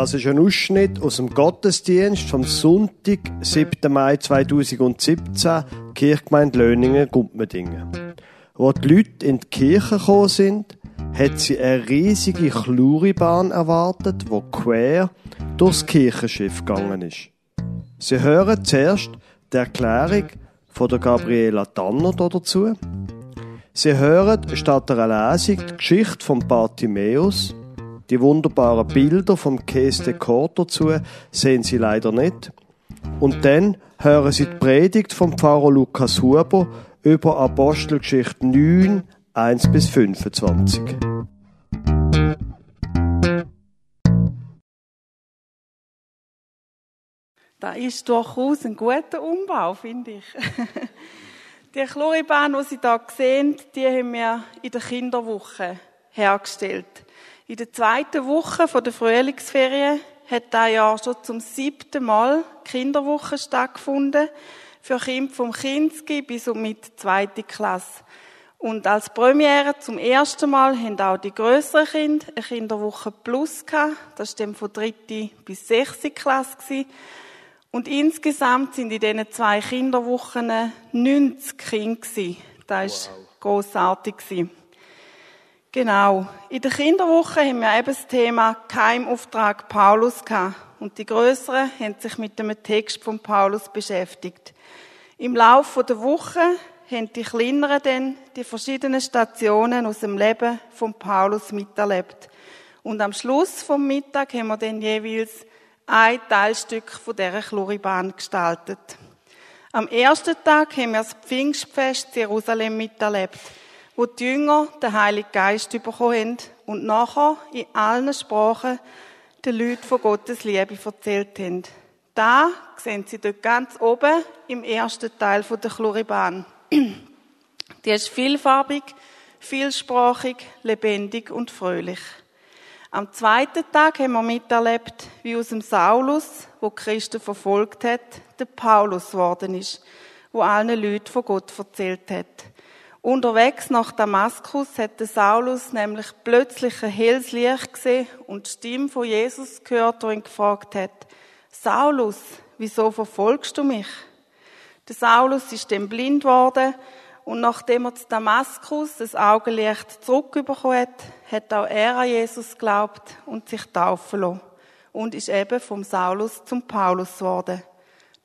Das ist ein Ausschnitt aus dem Gottesdienst vom Sonntag, 7. Mai 2017, Kirchgemeinde Löningen, Gumpmendingen. Wo die Leute in die Kirche gekommen sind, hat sie eine riesige Chluribahn erwartet, wo quer durchs Kirchenschiff gegangen ist. Sie hören zuerst die Erklärung von der Gabriela Tanner dazu. Sie hören statt einer Lesung die Geschichte von Bartimäus die wunderbaren Bilder vom Käse de Court dazu sehen Sie leider nicht. Und dann hören Sie die Predigt vom Pfarrer Lukas Huber über Apostelgeschichte 9, 1 bis 25. Da ist durchaus ein guter Umbau, finde ich. Die Chloribahn, die Sie hier sehen, die haben wir in der Kinderwoche hergestellt. In der zweiten Woche der Frühlingsferien hat da ja schon zum siebten Mal Kinderwoche stattgefunden für Kinder vom Kinski bis und mit zweite Klasse. Und als Premiere zum ersten Mal haben auch die größeren Kinder eine Kinderwoche Plus gehabt. Das war dann von dritte bis sechste Klasse gewesen. Und insgesamt sind in diesen zwei Kinderwochen 90 Kinder gewesen. Das war wow. grossartig gewesen. Genau. In der Kinderwoche haben wir eben das Thema Keimauftrag Paulus gehabt. Und die Größeren haben sich mit dem Text von Paulus beschäftigt. Im Laufe der Woche haben die Kleineren dann die verschiedenen Stationen aus dem Leben von Paulus miterlebt. Und am Schluss vom Mittag haben wir dann jeweils ein Teilstück von dieser Chloribahn gestaltet. Am ersten Tag haben wir das Pfingstfest Jerusalem miterlebt wo die Jünger den Heiligen Geist bekommen haben und nachher in allen Sprachen den Leuten von Gottes Liebe erzählt haben. Da sehen Sie dort ganz oben im ersten Teil der Chloribahn. Die ist vielfarbig, vielsprachig, lebendig und fröhlich. Am zweiten Tag haben wir miterlebt, wie aus dem Saulus, wo Christen verfolgt hat, der Paulus geworden ist, wo allen Leuten von Gott erzählt hat. Unterwegs nach Damaskus hatte Saulus nämlich plötzlich ein helles Licht gesehen und die Stimme von Jesus gehört, die ihn gefragt hat, Saulus, wieso verfolgst du mich? Der Saulus ist dann blind worden und nachdem er zu Damaskus das Augenlicht zurückbekommen hat, hat auch er an Jesus geglaubt und sich taufen lassen und ist eben vom Saulus zum Paulus geworden.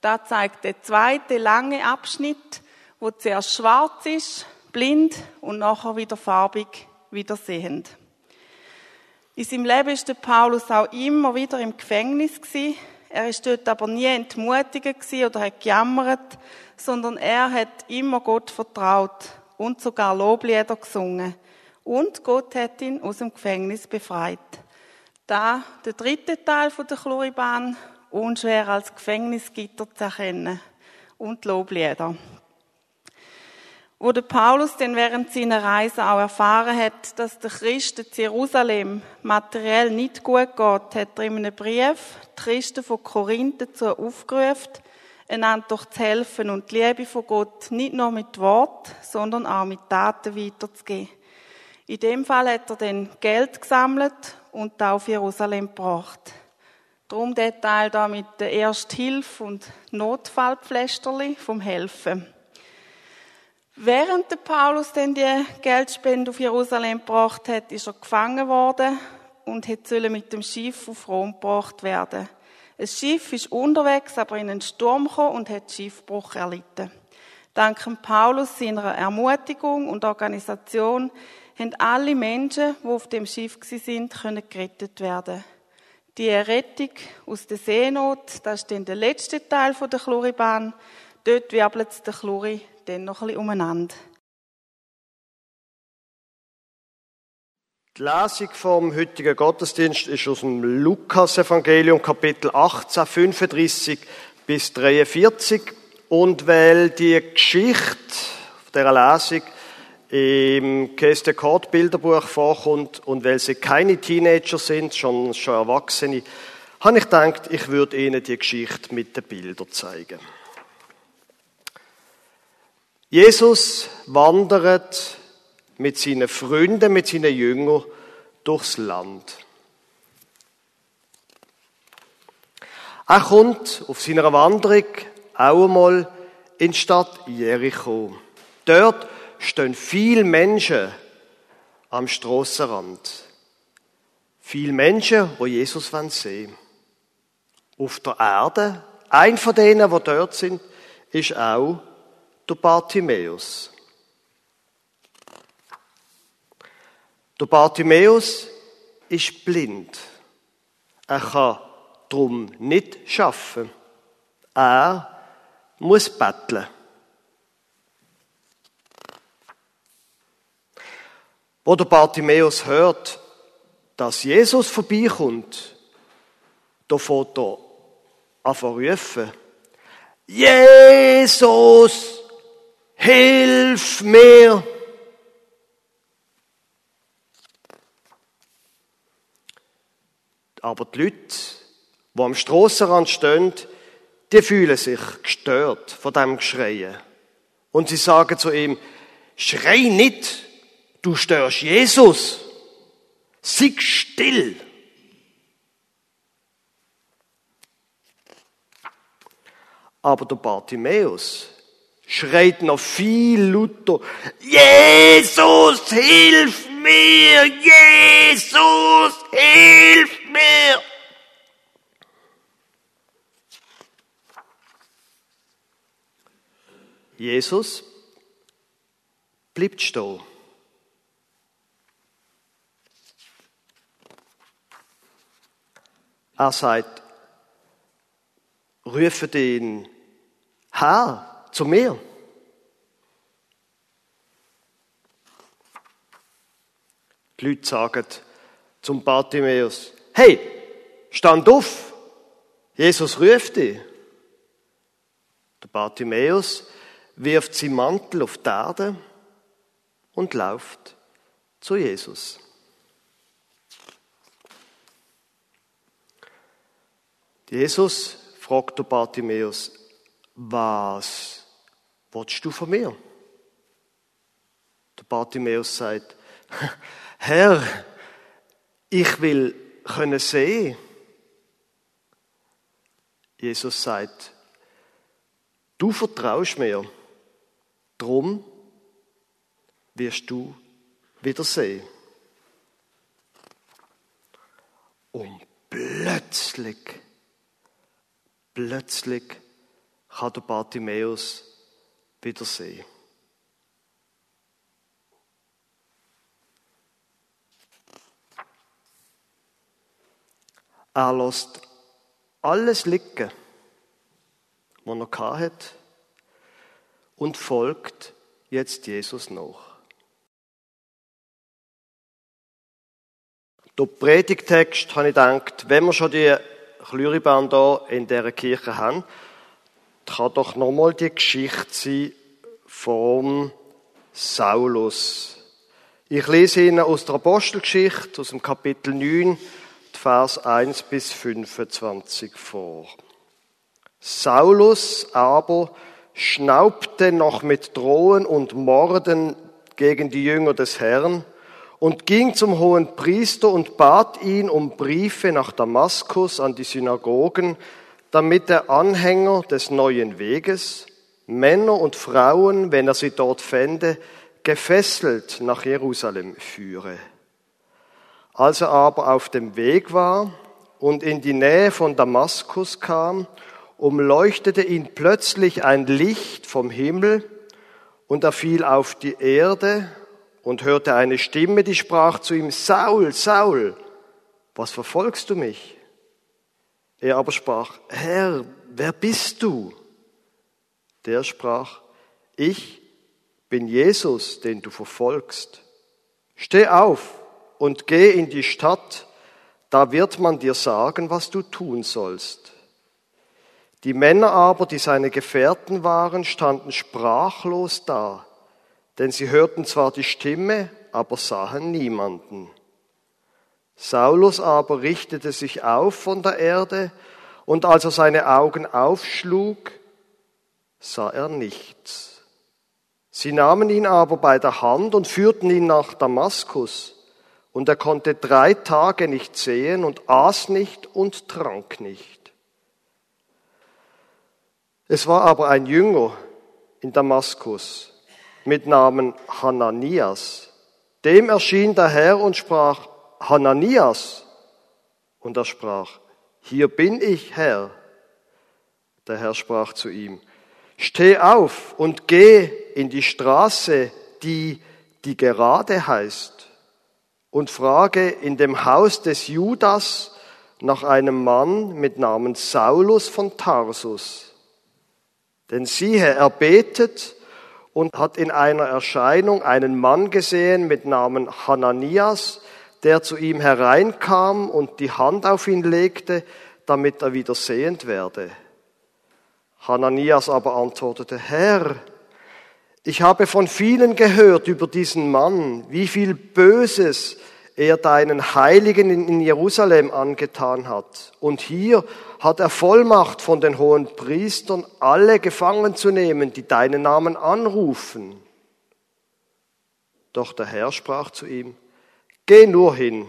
Da zeigt der zweite lange Abschnitt, wo zuerst schwarz ist blind und nachher wieder farbig, wieder sehend. In seinem Leben der Paulus auch immer wieder im Gefängnis. Er ist dort aber nie entmutigt oder hat gejammert, sondern er hat immer Gott vertraut und sogar Loblieder gesungen. Und Gott hat ihn aus dem Gefängnis befreit. Da der dritte Teil der Chloribahn unschwer als Gefängnisgitter zu erkennen und Loblieder. Wo der Paulus denn während seiner Reise auch erfahren hat, dass der Christen in Jerusalem materiell nicht gut geht, hat er in einem Brief die Christen von Korinth dazu aufgerufen, einander durch zu helfen und die Liebe von Gott nicht nur mit Wort, sondern auch mit Taten weiterzugeben. In dem Fall hat er dann Geld gesammelt und auf Jerusalem gebracht. Darum der Teil da mit der Ersthilfe und Notfallpflästerli vom Helfen. Während der Paulus denn die Geldspende auf Jerusalem gebracht hat, ist er gefangen worden und hätte mit dem Schiff auf Rom gebracht werden. Ein Schiff ist unterwegs, aber in einen Sturm gekommen und hat Schiffbruch erlitten. Dank Paulus seiner Ermutigung und Organisation haben alle Menschen, die auf dem Schiff sind, können gerettet werden. Die Rettung aus der Seenot, das ist dann der letzte Teil der Chloribahn. Dort wirbelt der Chlori dann noch ein bisschen umeinander. Die Lesung vom heutigen Gottesdienst ist aus dem Lukas-Evangelium, Kapitel 18, 35 bis 43. Und weil die Geschichte dieser Lesung im Käse Court Bilderbuch vorkommt und weil sie keine Teenager sind, schon, schon Erwachsene, habe ich gedacht, ich würde Ihnen die Geschichte mit den Bildern zeigen. Jesus wandert mit seinen Freunden, mit seinen Jüngern durchs Land. Er kommt auf seiner Wanderung auch einmal in die Stadt Jericho. Dort stehen viele Menschen am Strassenrand. Viele Menschen, wo Jesus sehen wollen. Auf der Erde, ein von denen, die dort sind, ist auch der Bartimäus. Der Bartimäus ist blind. Er kann darum nicht schaffen. Er muss betteln. Wo der Bartimäus hört, dass Jesus vorbeikommt, da fährt er an rufen. Jesus, hilf mir! Aber die Leute, die am Strassenrand stehen, die fühlen sich gestört von dem Geschreien. Und sie sagen zu ihm, schrei nicht, du störst Jesus. Sieg still. Aber der Bartimäus schreit noch viel lauter, Jesus, hilf mir! Jesus, hilf mir! Jesus bleibt stehen. Er sagt, rufe den Herr zu mir. Die Leute sagen zum Bartimäus, hey, stand auf, Jesus ruft dich. Der Bartimäus wirft seinen Mantel auf die Erde und läuft zu Jesus. Jesus fragt der Bartimäus, was willst du von mir? Der Bartimäus sagt, Herr, ich will können sehen. Jesus sagt, du vertraust mir, drum wirst du wieder sehen. Und plötzlich, plötzlich kann der Bartimäus wieder sehen. Er lässt alles liegen, was er hat, und folgt jetzt Jesus nach. Der Predigtext habe ich gedacht, wenn wir schon die Chlyribahn hier in dieser Kirche haben, kann doch nochmal die Geschichte sein vom Saulus. Ich lese Ihnen aus der Apostelgeschichte, aus dem Kapitel 9, Vers 1 bis 25 vor. Saulus aber schnaubte noch mit Drohen und Morden gegen die Jünger des Herrn und ging zum hohen Priester und bat ihn um Briefe nach Damaskus an die Synagogen, damit der Anhänger des neuen Weges, Männer und Frauen, wenn er sie dort fände, gefesselt nach Jerusalem führe. Als er aber auf dem Weg war und in die Nähe von Damaskus kam, umleuchtete ihn plötzlich ein Licht vom Himmel und er fiel auf die Erde und hörte eine Stimme, die sprach zu ihm, Saul, Saul, was verfolgst du mich? Er aber sprach, Herr, wer bist du? Der sprach, ich bin Jesus, den du verfolgst. Steh auf und geh in die Stadt, da wird man dir sagen, was du tun sollst. Die Männer aber, die seine Gefährten waren, standen sprachlos da, denn sie hörten zwar die Stimme, aber sahen niemanden. Saulus aber richtete sich auf von der Erde, und als er seine Augen aufschlug, sah er nichts. Sie nahmen ihn aber bei der Hand und führten ihn nach Damaskus. Und er konnte drei Tage nicht sehen und aß nicht und trank nicht. Es war aber ein Jünger in Damaskus mit Namen Hananias. Dem erschien der Herr und sprach, Hananias. Und er sprach, hier bin ich, Herr. Der Herr sprach zu ihm, steh auf und geh in die Straße, die, die gerade heißt, und frage in dem Haus des Judas nach einem Mann mit Namen Saulus von Tarsus. Denn siehe, er betet und hat in einer Erscheinung einen Mann gesehen mit Namen Hananias, der zu ihm hereinkam und die Hand auf ihn legte, damit er wieder sehend werde. Hananias aber antwortete, Herr, ich habe von vielen gehört über diesen Mann, wie viel Böses er deinen Heiligen in Jerusalem angetan hat. Und hier hat er Vollmacht von den hohen Priestern, alle gefangen zu nehmen, die deinen Namen anrufen. Doch der Herr sprach zu ihm, Geh nur hin,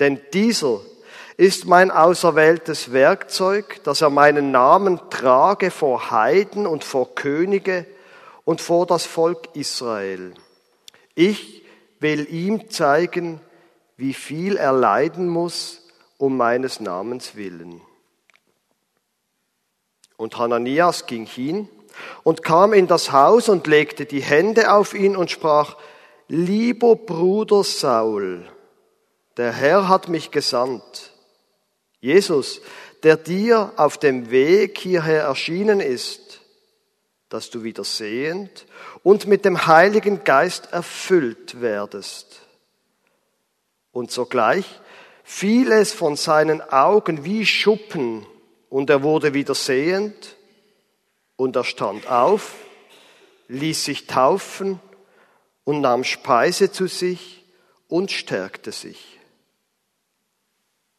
denn dieser ist mein auserwähltes Werkzeug, dass er meinen Namen trage vor Heiden und vor Könige und vor das Volk Israel. Ich will ihm zeigen, wie viel er leiden muss um meines Namens willen. Und Hananias ging hin und kam in das Haus und legte die Hände auf ihn und sprach, lieber Bruder Saul, der Herr hat mich gesandt. Jesus, der dir auf dem Weg hierher erschienen ist, dass du wieder sehend und mit dem Heiligen Geist erfüllt werdest. Und sogleich fiel es von seinen Augen wie Schuppen und er wurde wieder sehend und er stand auf, ließ sich taufen und nahm Speise zu sich und stärkte sich.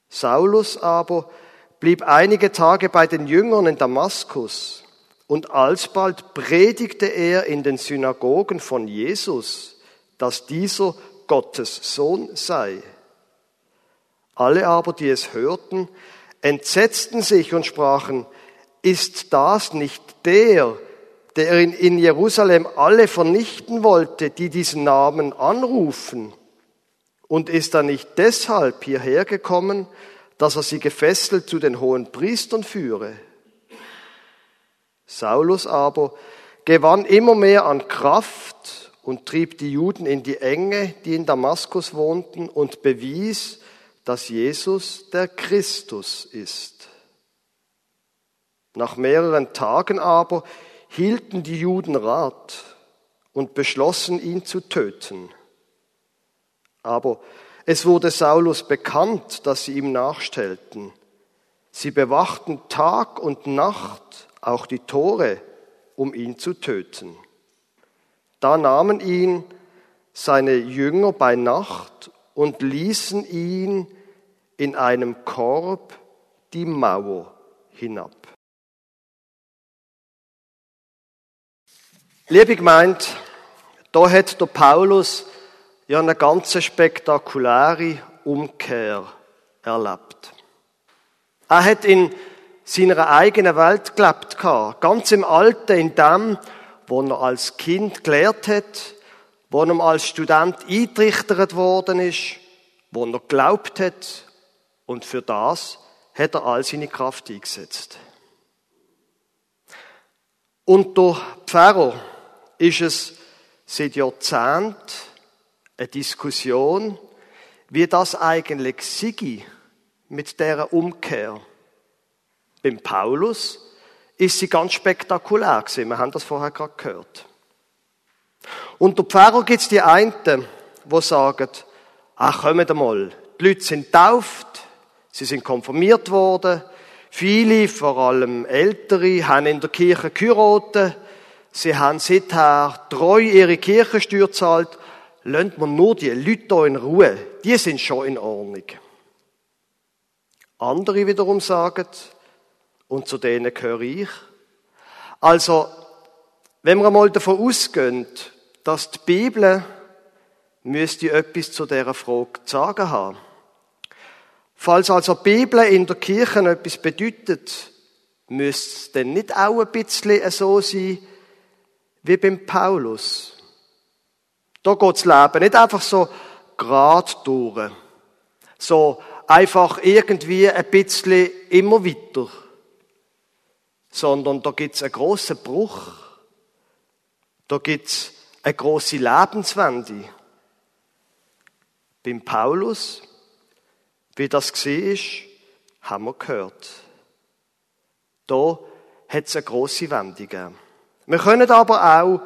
Saulus aber blieb einige Tage bei den Jüngern in Damaskus und alsbald predigte er in den Synagogen von Jesus, dass dieser Gottes Sohn sei. Alle aber, die es hörten, entsetzten sich und sprachen, ist das nicht der, der in Jerusalem alle vernichten wollte, die diesen Namen anrufen? Und ist er nicht deshalb hierher gekommen, dass er sie gefesselt zu den hohen Priestern führe? Saulus aber gewann immer mehr an Kraft und trieb die Juden in die Enge, die in Damaskus wohnten, und bewies, dass Jesus der Christus ist. Nach mehreren Tagen aber hielten die Juden Rat und beschlossen, ihn zu töten. Aber es wurde Saulus bekannt, dass sie ihm nachstellten. Sie bewachten Tag und Nacht auch die Tore, um ihn zu töten. Da nahmen ihn seine Jünger bei Nacht und ließen ihn in einem Korb die Mauer hinab. Liebe Gemeinde, da hat der Paulus ja eine ganz spektakuläre Umkehr erlebt. Er hat in seiner eigenen Welt gelebt, ganz im Alten, in dem, wo er als Kind gelehrt hat, wo er als Student eintrichtert worden ist, wo er glaubt hat, und für das hat er all seine Kraft eingesetzt. Unter Pfarrer ist es seit Jahrzehnten eine Diskussion, wie das eigentlich sei mit der Umkehr. Beim Paulus ist sie ganz spektakulär gewesen. Wir haben das vorher gerade gehört. Unter Pfarrer gibt es die einen, die sagen, ach, kommt mal, die Leute sind tauft, sie sind konfirmiert worden, viele, vor allem Ältere, haben in der Kirche geheiratet, Sie haben seither treu ihre Kirchensteuer gezahlt. Lasst man nur die Leute hier in Ruhe. Die sind schon in Ordnung. Andere wiederum sagen, und zu denen gehöre ich, also, wenn wir mal davon ausgehen, dass die Bibel müsste etwas zu dieser Frage zu sagen haben. Falls also die Bibel in der Kirche etwas bedeutet, Müsste es denn nicht auch ein bisschen so sein wie beim Paulus? Da geht das Leben nicht einfach so grad durch. So einfach irgendwie ein bisschen immer weiter. Sondern da gibt's einen grossen Bruch. Da gibt's eine große Lebenswende. Beim Paulus, wie das war, haben wir gehört. Da hat es eine grosse Wende gegeben. Wir können aber auch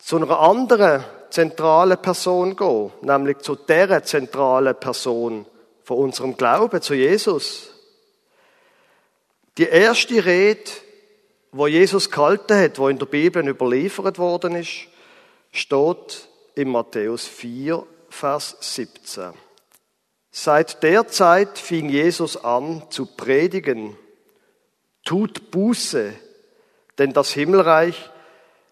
zu einer anderen zentralen Person gehen, nämlich zu der zentralen Person von unserem Glauben, zu Jesus. Die erste Rede, wo Jesus gehalten hat, wo in der Bibel überliefert worden ist, steht in Matthäus 4, Vers 17. Seit der Zeit fing Jesus an zu predigen, tut Buße, denn das Himmelreich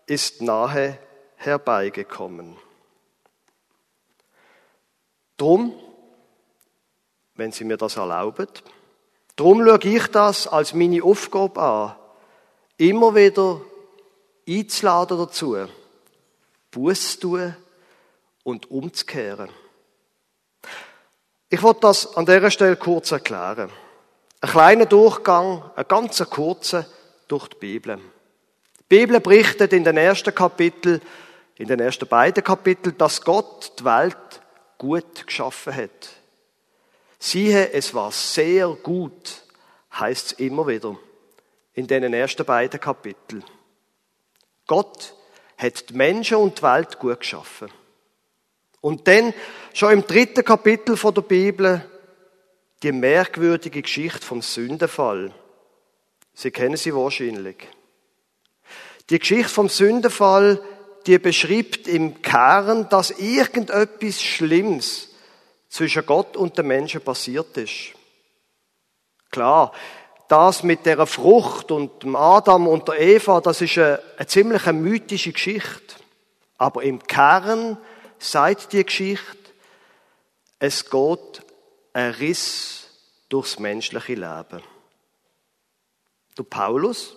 ist nahe herbeigekommen. Drum, wenn Sie mir das erlauben, drum schaue ich das als meine Aufgabe an, immer wieder einzuladen dazu, Buß tun und umzukehren. Ich wollte das an dieser Stelle kurz erklären. Ein kleiner Durchgang, ein ganz kurzer durch die Bibel. Die Bibel berichtet in den ersten Kapitel, in den ersten beiden Kapiteln, dass Gott die Welt gut geschaffen hat. Siehe, es war sehr gut, heißt es immer wieder in den ersten beiden Kapiteln. Gott hat die Menschen und die Welt gut geschaffen. Und dann, schon im dritten Kapitel von der Bibel, die merkwürdige Geschichte vom Sündenfall. Sie kennen sie wahrscheinlich. Die Geschichte vom Sündenfall, die beschreibt im Kern, dass irgendetwas Schlimmes zwischen Gott und den Menschen passiert ist. Klar, das mit der Frucht und dem Adam und der Eva, das ist eine, eine ziemlich mythische Geschichte. Aber im Kern sagt die Geschichte, es geht ein Riss durchs menschliche Leben. Der Paulus,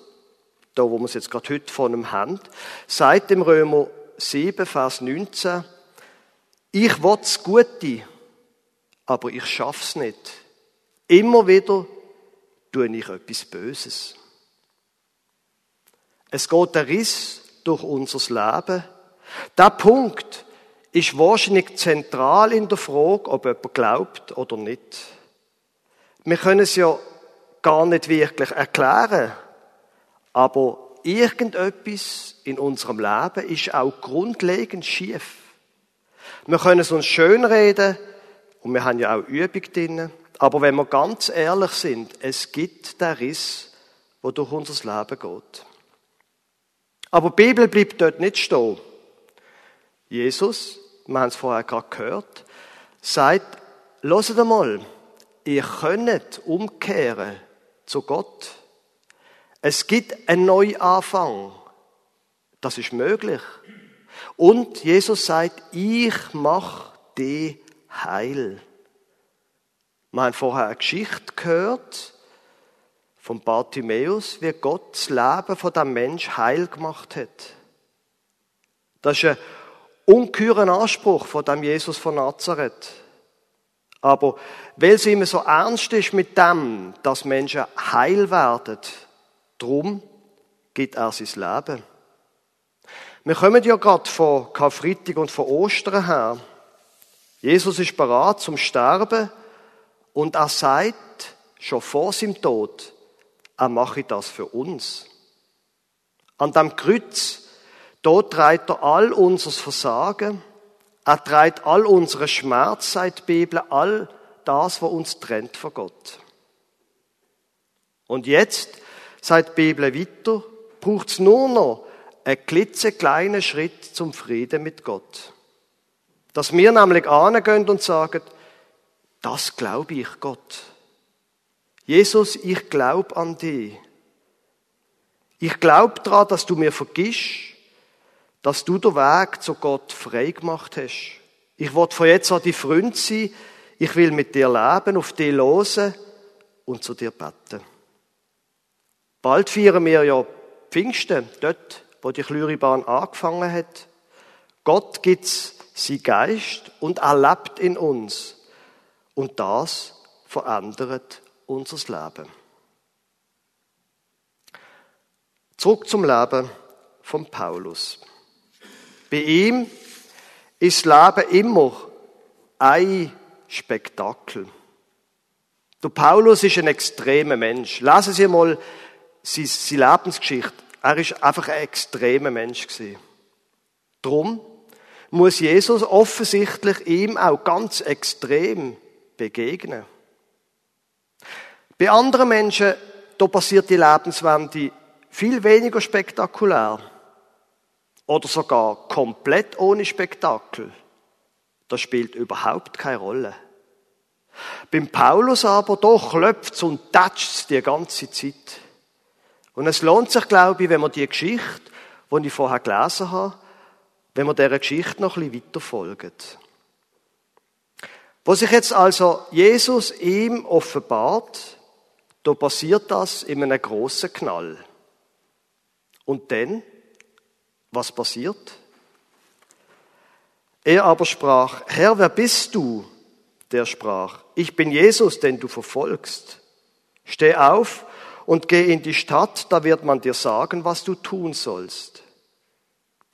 da wo wir es jetzt gerade heute von ihm haben, sagt im Römer 7, Vers 19, ich will das Gute, aber ich schaff's nicht. Immer wieder tue ich etwas Böses. Es geht ein Riss durch unser Leben. Der Punkt ist wahrscheinlich zentral in der Frage, ob jemand glaubt oder nicht. Wir können es ja gar nicht wirklich erklären, aber irgendetwas in unserem Leben ist auch grundlegend schief. Wir können es uns schönreden und wir haben ja auch Übung drin. Aber wenn wir ganz ehrlich sind, es gibt den Riss, wo durch unser Leben geht. Aber die Bibel bleibt dort nicht stehen. Jesus, wir haben es vorher gerade gehört, sagt, hört einmal, ihr könnt umkehren zu Gott. Es gibt einen Neuanfang. Das ist möglich. Und Jesus sagt, ich mach die heil. Wir haben vorher eine Geschichte gehört von Bartimäus, wie Gott das Leben von dem Mensch heil gemacht hat. Das ist ein ungeheurer Anspruch von dem Jesus von Nazareth. Aber weil es immer so ernst ist mit dem, dass Menschen heil werden, drum gibt er sein Leben. Wir kommen ja gerade von Karfreitag und von Ostern her. Jesus ist bereit zum Sterben und er sagt schon vor seinem Tod, er mache das für uns. An dem Kreuz, dort trägt er all unser Versagen, er trägt all unsere Schmerz, sagt die Bibel, all das, was uns trennt von Gott. Und jetzt, sagt die Bibel weiter, braucht es nur noch einen klitzekleinen Schritt zum Frieden mit Gott. Dass wir nämlich angehen und sagen, das glaube ich Gott. Jesus, ich glaube an dich. Ich glaube daran, dass du mir vergisst, dass du den Weg zu Gott frei gemacht hast. Ich will von jetzt an die Freund sein. Ich will mit dir leben, auf dich losen und zu dir beten. Bald feiern wir ja Pfingsten, dort, wo die Chlüribahn angefangen hat. Gott gibt's sein Geist und er lebt in uns. Und das verändert unser Leben. Zurück zum Leben von Paulus. Bei ihm ist Leben immer ein Spektakel. Der Paulus ist ein extremer Mensch. Lesen Sie mal seine Lebensgeschichte. Er ist einfach ein extremer Mensch gewesen. Drum muss Jesus offensichtlich ihm auch ganz extrem begegnen. Bei anderen Menschen, da passiert die Lebenswende viel weniger spektakulär. Oder sogar komplett ohne Spektakel. Das spielt überhaupt keine Rolle. Beim Paulus aber, doch klopft's und tätscht's die ganze Zeit. Und es lohnt sich, glaube ich, wenn man die Geschichte, die ich vorher gelesen habe, wenn man dieser Geschichte noch ein bisschen weiter folgt. Wo sich jetzt also Jesus ihm offenbart, da passiert das in einem grossen Knall. Und dann, was passiert? Er aber sprach, Herr, wer bist du? Der sprach, ich bin Jesus, den du verfolgst. Steh auf und geh in die Stadt, da wird man dir sagen, was du tun sollst.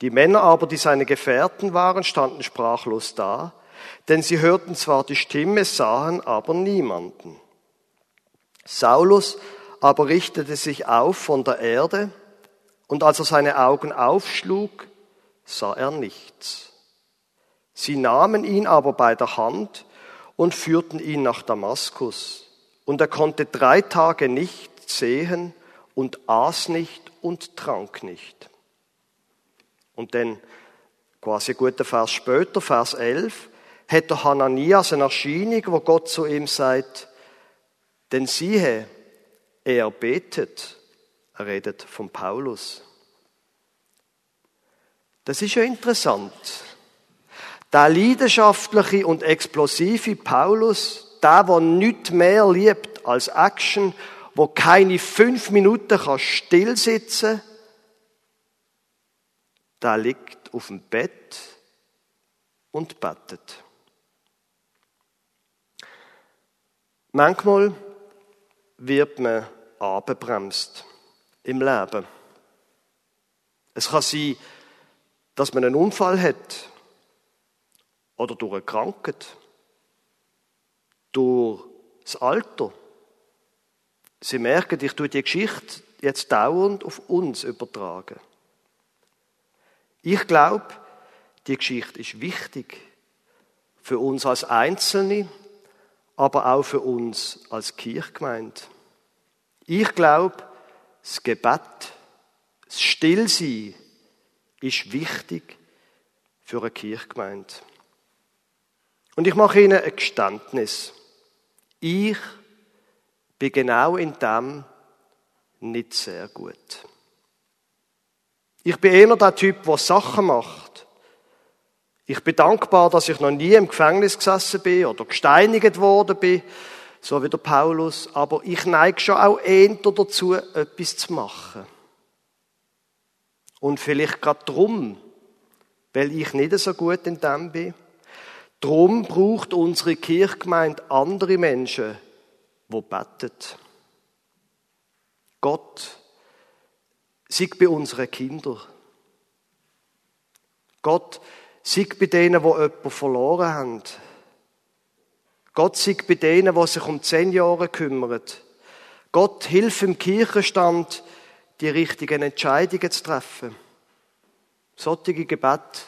Die Männer aber, die seine Gefährten waren, standen sprachlos da, denn sie hörten zwar die Stimme, sahen aber niemanden. Saulus aber richtete sich auf von der Erde, und als er seine Augen aufschlug, sah er nichts. Sie nahmen ihn aber bei der Hand und führten ihn nach Damaskus. Und er konnte drei Tage nicht sehen und aß nicht und trank nicht. Und dann, quasi ein guter Vers später, Vers 11, hat der Hananias eine Erscheinung, wo Gott zu ihm sagt, denn siehe, er betet, er redet von Paulus. Das ist ja interessant. Der leidenschaftliche und explosive Paulus, der, der nichts mehr liebt als Action, wo keine fünf Minuten kann still sitzen, der liegt auf dem Bett und betet. Manchmal wird man abgebremst im Leben. Es kann sein, dass man einen Unfall hat oder durch eine Krankheit, durch das Alter. Sie merken, ich tue die Geschichte jetzt dauernd auf uns übertragen. Ich glaube, die Geschichte ist wichtig für uns als Einzelne, aber auch für uns als Kirchgemeinde. Ich glaube, das Gebet, das Stillsein ist wichtig für eine Kirchgemeinde. Und ich mache Ihnen ein Geständnis. Ich bin genau in dem nicht sehr gut. Ich bin eher der Typ, der Sachen macht. Ich bin dankbar, dass ich noch nie im Gefängnis gesessen bin oder gesteinigt worden bin, so wie der Paulus. Aber ich neige schon auch eher dazu, etwas zu machen. Und vielleicht gerade drum, weil ich nicht so gut in dem bin. Drum braucht unsere Kirchgemeinde andere Menschen, wo betet. Gott, sei bei unseren Kindern. Gott, sei bei denen, wo jemanden verloren haben. Gott, sei bei denen, die sich um zehn Jahre kümmern. Gott, hilf im Kirchenstand, die richtigen Entscheidungen zu treffen. Solche Gebet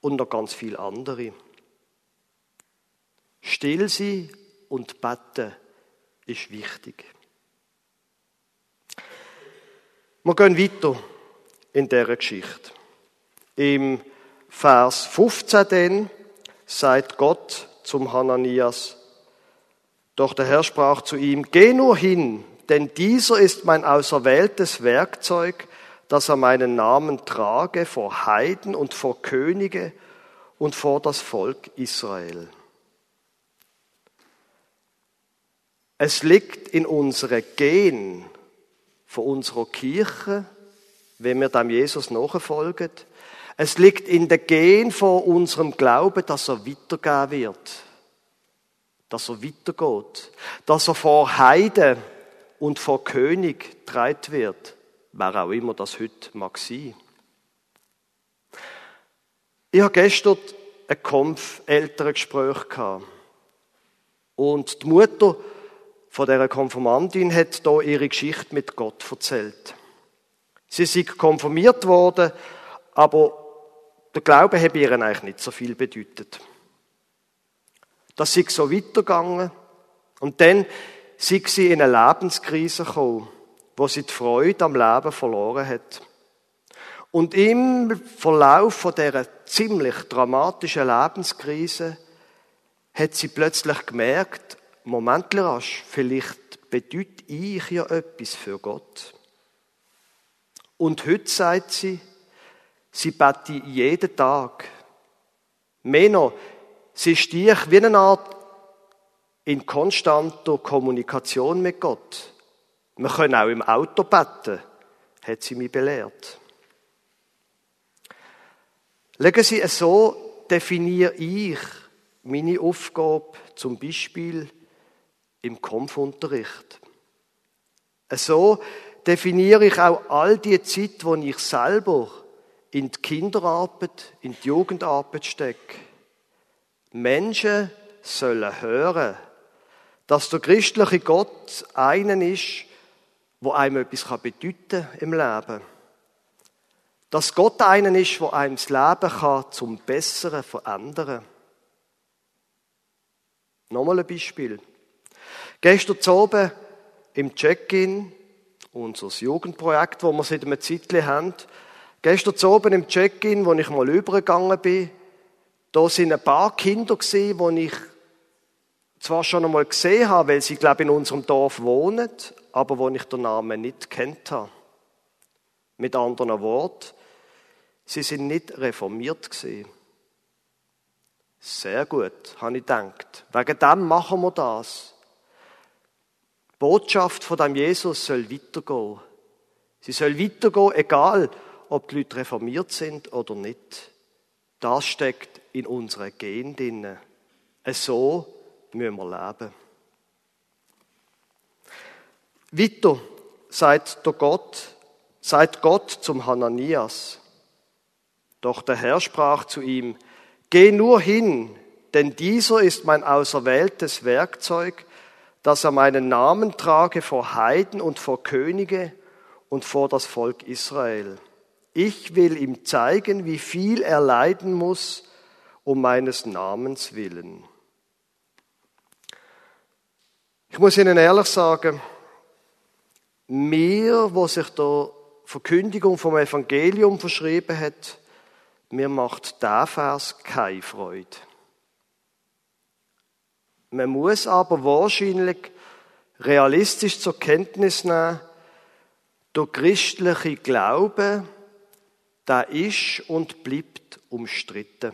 und noch ganz viel andere. Still sein und beten ist wichtig. Wir gehen weiter in dieser Geschichte. Im Vers 15 denn sagt Gott zum Hananias, doch der Herr sprach zu ihm, geh nur hin, denn dieser ist mein auserwähltes Werkzeug, dass er meinen Namen trage vor Heiden und vor Könige und vor das Volk Israel. Es liegt in unsere Gen, von unserer Kirche, wenn wir dem Jesus nachfolgen. Es liegt in der Gen von unserem Glauben, dass er weitergehen wird. Dass er weitergeht. Dass er vor Heiden und vor König getragen wird. Wer auch immer das heute mag sein. Ich habe gestern ein Kampf Elterngespräch gehabt. Und die Mutter von der Konfirmandin hat da ihre Geschichte mit Gott erzählt. Sie ist konfirmiert worden, aber der Glaube habe ihr eigentlich nicht so viel bedeutet. Das ist so weitergegangen und dann sind sie in eine Lebenskrise gekommen, wo sie die Freude am Leben verloren hat. Und im Verlauf von dieser ziemlich dramatischen Lebenskrise hat sie plötzlich gemerkt, Moment rasch, vielleicht bedeute ich ja etwas für Gott. Und heute sagt sie, sie bete jeden Tag. Mehr noch, sie sticht wie eine Art in konstanter Kommunikation mit Gott. Wir können auch im Auto beten, hat sie mich belehrt. Legen Sie es so, definiere ich meine Aufgabe zum Beispiel im Kampfunterricht. So definiere ich auch all die Zeit, wo ich selber in die Kinderarbeit, in die Jugendarbeit stecke. Menschen sollen hören, dass der christliche Gott einen ist, wo einem etwas bedeuten kann im Leben. Dass Gott einen ist, wo einem das Leben kann zum Besseren verändern kann. Nochmal ein Beispiel. Gestern oben im Check-in, unser Jugendprojekt, wo wir seit einem Zeitchen haben, gestern oben im Check-in, wo ich mal übergegangen bin, da sind ein paar Kinder gesehen, die ich zwar schon einmal gesehen habe, weil sie, glaube ich, in unserem Dorf wohnen, aber wo ich den Namen nicht kennt habe. Mit anderen Worten, sie sind nicht reformiert gesehen. Sehr gut, habe ich gedacht. Wegen dem machen wir das. Botschaft von dem Jesus soll weitergehen. Sie soll weitergehen, egal ob die Leute reformiert sind oder nicht. Das steckt in unserer Gen drin. So müssen wir leben. Weiter sagt der Gott, sagt Gott zum Hananias. Doch der Herr sprach zu ihm, Geh nur hin, denn dieser ist mein auserwähltes Werkzeug, dass er meinen Namen trage vor Heiden und vor Könige und vor das Volk Israel. Ich will ihm zeigen, wie viel er leiden muss um meines Namens willen. Ich muss Ihnen ehrlich sagen, mir, wo sich der Verkündigung vom Evangelium verschrieben hat, mir macht der Vers keine Freude. Man muss aber wahrscheinlich realistisch zur Kenntnis nehmen, der christliche Glaube, der ist und bleibt umstritten.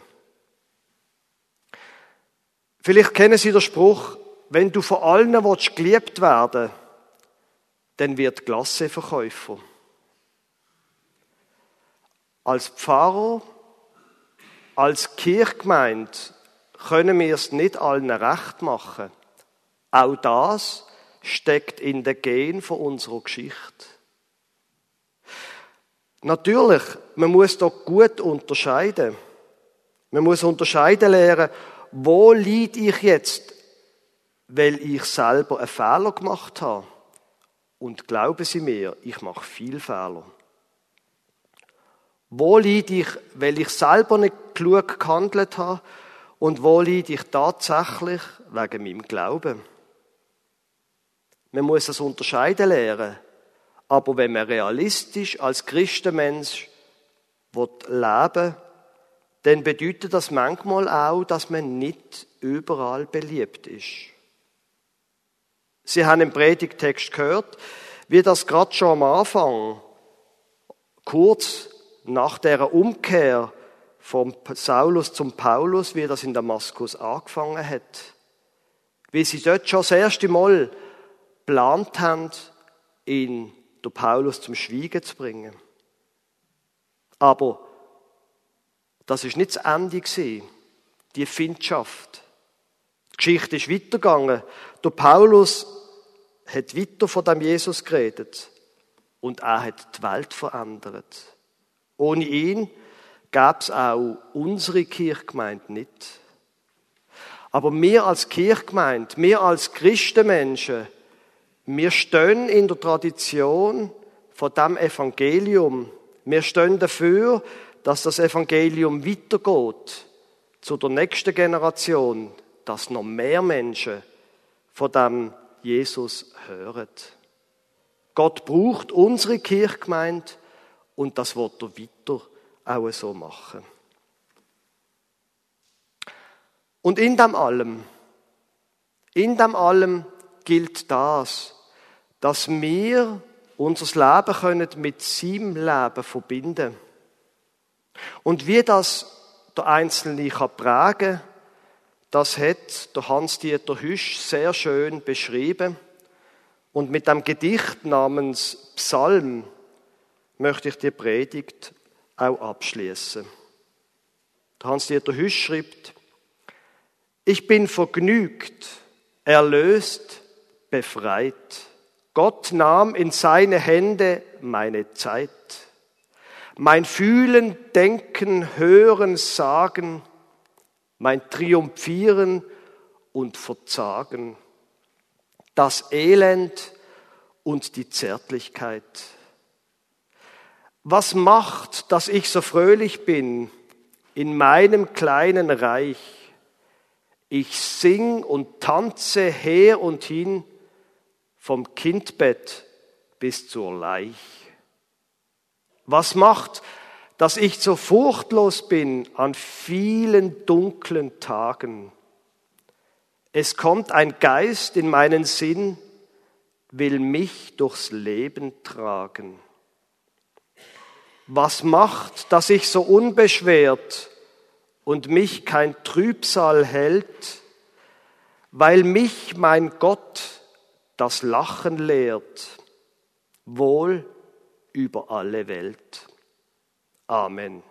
Vielleicht kennen Sie den Spruch, wenn du von allen willst, geliebt werden dann wird Glasseverkäufer. Als Pfarrer als Kirchgemeinde können wir es nicht allen recht machen. Auch das steckt in der Gen von unserer Geschichte. Natürlich, man muss doch gut unterscheiden. Man muss unterscheiden lernen, wo lied ich jetzt, weil ich selber einen Fehler gemacht habe. Und glauben Sie mir, ich mache viel Fehler. Wo leide ich, weil ich selber nicht klug gehandelt habe? Und wo leide ich tatsächlich wegen meinem Glauben? Man muss das unterscheiden lernen. Aber wenn man realistisch als Christenmensch leben dann bedeutet das manchmal auch, dass man nicht überall beliebt ist. Sie haben im Predigtext gehört, wie das gerade schon am Anfang kurz nach der Umkehr vom Saulus zum Paulus, wie das in Damaskus angefangen hat. Wie sie dort schon das erste Mal geplant haben, ihn den Paulus zum Schweigen zu bringen. Aber das ist nicht das Ende gewesen, die Findschaft. Die Geschichte ist weitergegangen. Der Paulus hat weiter von dem Jesus geredet und er hat die Welt verändert. Ohne ihn gab es auch unsere Kirchgemeinde nicht. Aber wir als Kirchgemeinde, wir als Christenmenschen, wir stehen in der Tradition von dem Evangelium. Wir stehen dafür, dass das Evangelium weitergeht zu der nächsten Generation, dass noch mehr Menschen von dem Jesus hören. Gott braucht unsere Kirchgemeinde und das wird er weiter auch so machen. Und in dem allem, in dem allem gilt das, dass wir unser Leben können mit seinem Leben verbinden. Und wie das der Einzelne kann prägen, das hat der Hans-Dieter Hüsch sehr schön beschrieben. Und mit dem Gedicht namens Psalm möchte ich die Predigt auch abschließen. Hans-Dieter Hüsch schreibt, ich bin vergnügt, erlöst, befreit. Gott nahm in seine Hände meine Zeit. Mein Fühlen, Denken, Hören, Sagen, mein Triumphieren und Verzagen, das Elend und die Zärtlichkeit. Was macht, dass ich so fröhlich bin in meinem kleinen Reich? Ich sing und tanze her und hin vom Kindbett bis zur Leich. Was macht, dass ich so furchtlos bin an vielen dunklen Tagen? Es kommt ein Geist in meinen Sinn, will mich durchs Leben tragen. Was macht, dass ich so unbeschwert und mich kein Trübsal hält, weil mich mein Gott das Lachen lehrt, wohl über alle Welt. Amen.